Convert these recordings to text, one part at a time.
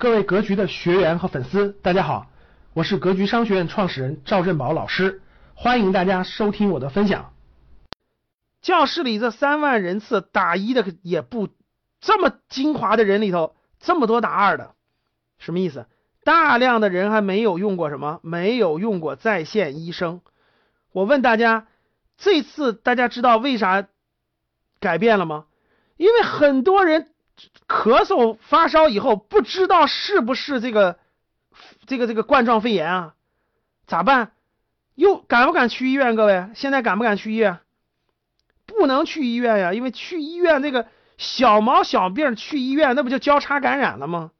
各位格局的学员和粉丝，大家好，我是格局商学院创始人赵振宝老师，欢迎大家收听我的分享。教室里这三万人次打一的也不这么精华的人里头，这么多打二的，什么意思？大量的人还没有用过什么？没有用过在线医生。我问大家，这次大家知道为啥改变了吗？因为很多人。咳嗽发烧以后不知道是不是这个这个这个冠状肺炎啊？咋办？又敢不敢去医院？各位，现在敢不敢去医院？不能去医院呀，因为去医院这个小毛小病去医院，那不就交叉感染了吗？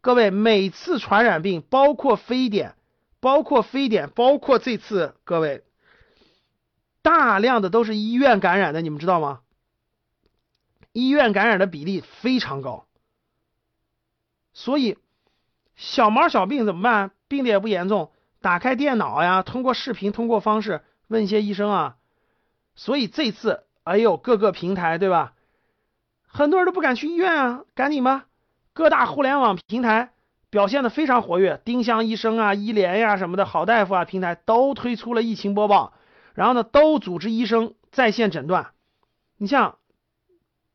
各位，每次传染病，包括非典，包括非典，包括这次，各位大量的都是医院感染的，你们知道吗？医院感染的比例非常高，所以小毛小病怎么办？病的也不严重，打开电脑呀，通过视频，通过方式问一些医生啊。所以这次，哎呦，各个平台对吧？很多人都不敢去医院啊，赶紧吧！各大互联网平台表现的非常活跃，丁香医生啊、医联呀什么的好大夫啊，平台都推出了疫情播报，然后呢，都组织医生在线诊断。你像。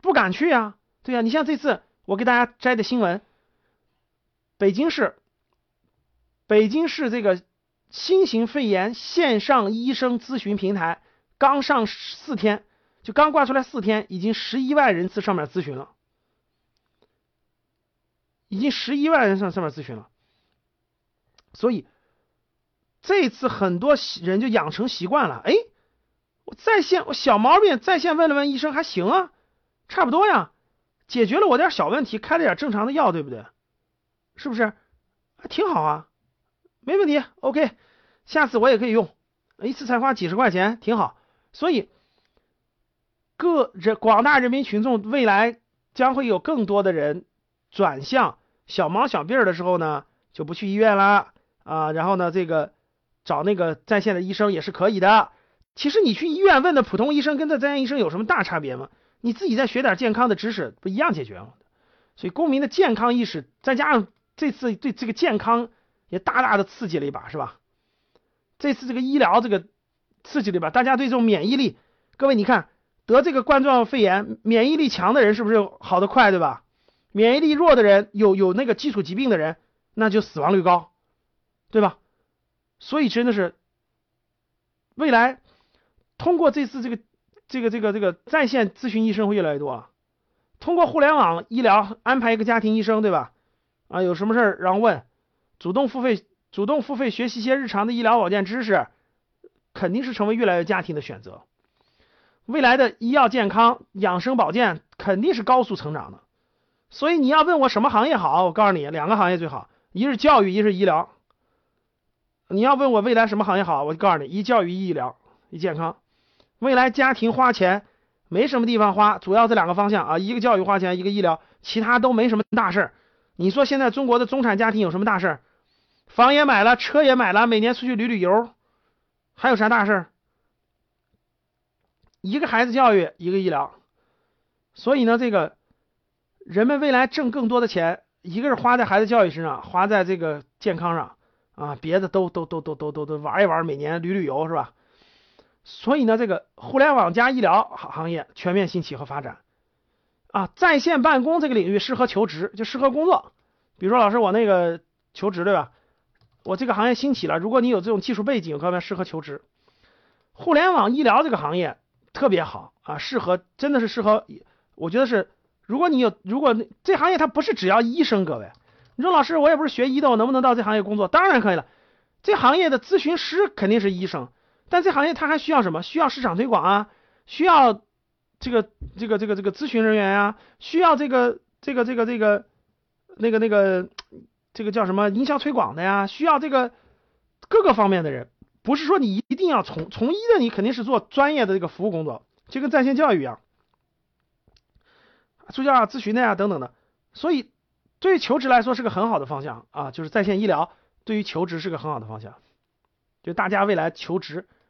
不敢去呀，对呀，你像这次我给大家摘的新闻，北京市，北京市这个新型肺炎线上医生咨询平台刚上四天，就刚挂出来四天，已经十一万人次上面咨询了，已经十一万人上上面咨询了，所以这次很多人就养成习惯了，哎，我在线我小毛病在线问了问医生还行啊。差不多呀，解决了我点小问题，开了点正常的药，对不对？是不是？挺好啊，没问题。OK，下次我也可以用，一次才花几十块钱，挺好。所以，各人广大人民群众未来将会有更多的人转向小毛小病的时候呢，就不去医院啦啊，然后呢，这个找那个在线的医生也是可以的。其实你去医院问的普通医生跟这在线医生有什么大差别吗？你自己再学点健康的知识，不一样解决吗？所以公民的健康意识，再加上这次对这个健康也大大的刺激了一把，是吧？这次这个医疗这个刺激了一把，大家对这种免疫力，各位你看得这个冠状肺炎，免疫力强的人是不是好的快，对吧？免疫力弱的人，有有那个基础疾病的人，那就死亡率高，对吧？所以真的是未来通过这次这个。这个这个这个在线咨询医生会越来越多啊，通过互联网医疗安排一个家庭医生，对吧？啊，有什么事儿然后问，主动付费，主动付费学习一些日常的医疗保健知识，肯定是成为越来越家庭的选择。未来的医药健康、养生保健肯定是高速成长的。所以你要问我什么行业好，我告诉你两个行业最好，一是教育，一是医疗。你要问我未来什么行业好，我就告诉你，一教育，一医疗，一健康。未来家庭花钱没什么地方花，主要这两个方向啊，一个教育花钱，一个医疗，其他都没什么大事儿。你说现在中国的中产家庭有什么大事儿？房也买了，车也买了，每年出去旅旅游，还有啥大事儿？一个孩子教育，一个医疗。所以呢，这个人们未来挣更多的钱，一个是花在孩子教育身上，花在这个健康上啊，别的都都都都都都都玩一玩，每年旅旅游是吧？所以呢，这个互联网加医疗行行业全面兴起和发展，啊，在线办公这个领域适合求职，就适合工作。比如说，老师我那个求职对吧？我这个行业兴起了，如果你有这种技术背景，各位适合求职。互联网医疗这个行业特别好啊，适合真的是适合，我觉得是，如果你有，如果这行业它不是只要医生，各位，你说老师我也不是学医的，我能不能到这行业工作？当然可以了，这行业的咨询师肯定是医生。但这行业它还需要什么？需要市场推广啊，需要这个这个这个这个咨询人员啊，需要这个这个这个这个那个那个这个叫什么营销推广的呀？需要这个各个方面的人，不是说你一定要从从医的，你肯定是做专业的这个服务工作，就跟在线教育一样，助教啊、咨询的呀等等的。所以对于求职来说是个很好的方向啊，就是在线医疗对于求职是个很好的方向，就大家未来求职。